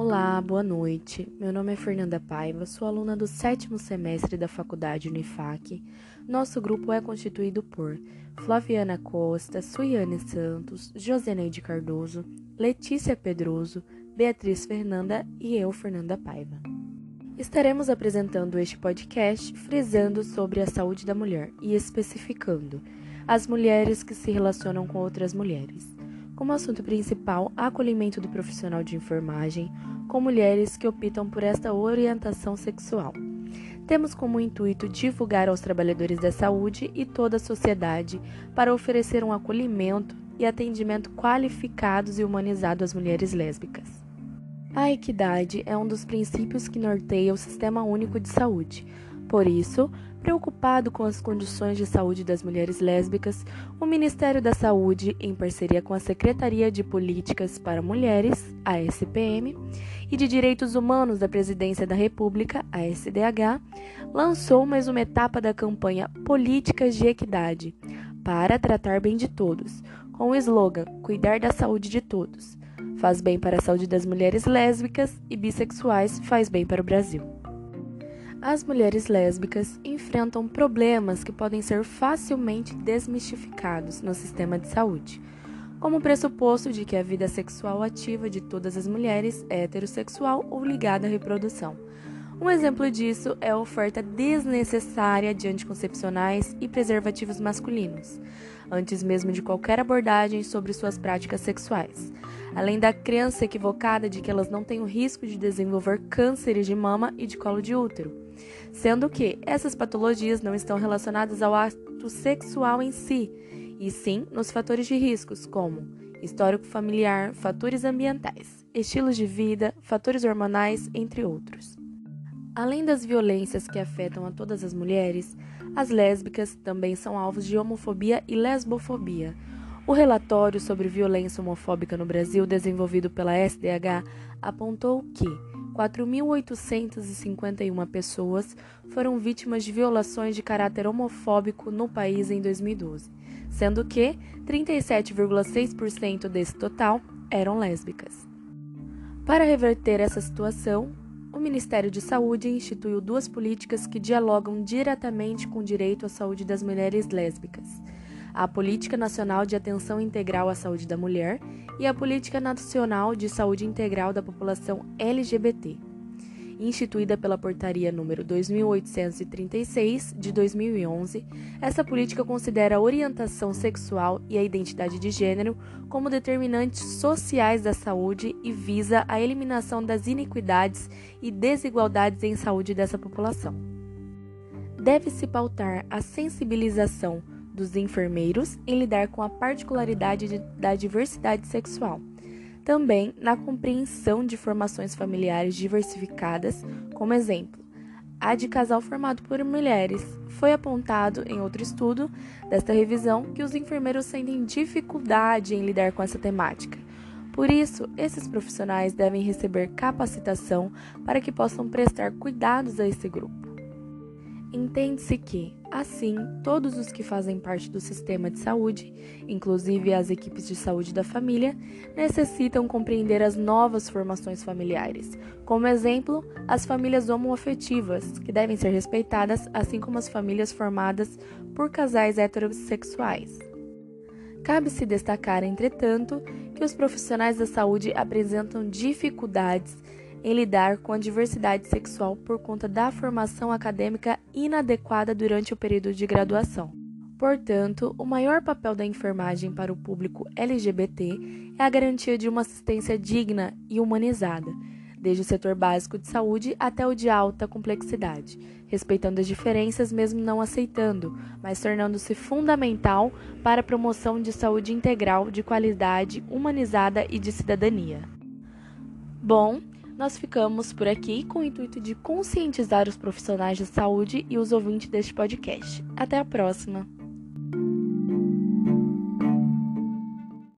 Olá, boa noite. Meu nome é Fernanda Paiva, sou aluna do sétimo semestre da Faculdade Unifac. Nosso grupo é constituído por Flaviana Costa, Suiane Santos, Joseneide Cardoso, Letícia Pedroso, Beatriz Fernanda e eu, Fernanda Paiva. Estaremos apresentando este podcast frisando sobre a saúde da mulher e especificando as mulheres que se relacionam com outras mulheres. Como assunto principal, acolhimento do profissional de enfermagem com mulheres que optam por esta orientação sexual. Temos como intuito divulgar aos trabalhadores da saúde e toda a sociedade para oferecer um acolhimento e atendimento qualificados e humanizado às mulheres lésbicas. A equidade é um dos princípios que norteia o Sistema Único de Saúde. Por isso, Preocupado com as condições de saúde das mulheres lésbicas, o Ministério da Saúde, em parceria com a Secretaria de Políticas para Mulheres, a SPM, e de Direitos Humanos da Presidência da República, a SDH, lançou mais uma etapa da campanha Políticas de Equidade para tratar bem de todos, com o slogan Cuidar da saúde de todos. Faz bem para a saúde das mulheres lésbicas e bissexuais, faz bem para o Brasil as mulheres lésbicas enfrentam problemas que podem ser facilmente desmistificados no sistema de saúde, como o pressuposto de que a vida sexual ativa de todas as mulheres é heterossexual ou ligada à reprodução. Um exemplo disso é a oferta desnecessária de anticoncepcionais e preservativos masculinos, antes mesmo de qualquer abordagem sobre suas práticas sexuais além da crença equivocada de que elas não têm o risco de desenvolver cânceres de mama e de colo de útero, sendo que essas patologias não estão relacionadas ao ato sexual em si, e sim nos fatores de riscos, como histórico familiar, fatores ambientais, estilos de vida, fatores hormonais, entre outros. Além das violências que afetam a todas as mulheres, as lésbicas também são alvos de homofobia e lesbofobia o relatório sobre violência homofóbica no Brasil, desenvolvido pela SDH, apontou que 4.851 pessoas foram vítimas de violações de caráter homofóbico no país em 2012, sendo que 37,6% desse total eram lésbicas. Para reverter essa situação, o Ministério de Saúde instituiu duas políticas que dialogam diretamente com o direito à saúde das mulheres lésbicas a Política Nacional de Atenção Integral à Saúde da Mulher e a Política Nacional de Saúde Integral da População LGBT, instituída pela Portaria número 2836 de 2011. Essa política considera a orientação sexual e a identidade de gênero como determinantes sociais da saúde e visa a eliminação das iniquidades e desigualdades em saúde dessa população. Deve-se pautar a sensibilização dos enfermeiros em lidar com a particularidade de, da diversidade sexual. Também na compreensão de formações familiares diversificadas, como exemplo, a de casal formado por mulheres. Foi apontado em outro estudo desta revisão que os enfermeiros sentem dificuldade em lidar com essa temática. Por isso, esses profissionais devem receber capacitação para que possam prestar cuidados a esse grupo. Entende-se que, assim, todos os que fazem parte do sistema de saúde, inclusive as equipes de saúde da família, necessitam compreender as novas formações familiares. Como exemplo, as famílias homoafetivas, que devem ser respeitadas, assim como as famílias formadas por casais heterossexuais. Cabe-se destacar, entretanto, que os profissionais da saúde apresentam dificuldades em lidar com a diversidade sexual por conta da formação acadêmica inadequada durante o período de graduação. Portanto, o maior papel da enfermagem para o público LGBT é a garantia de uma assistência digna e humanizada, desde o setor básico de saúde até o de alta complexidade, respeitando as diferenças mesmo não aceitando, mas tornando-se fundamental para a promoção de saúde integral, de qualidade, humanizada e de cidadania. Bom, nós ficamos por aqui com o intuito de conscientizar os profissionais de saúde e os ouvintes deste podcast. Até a próxima!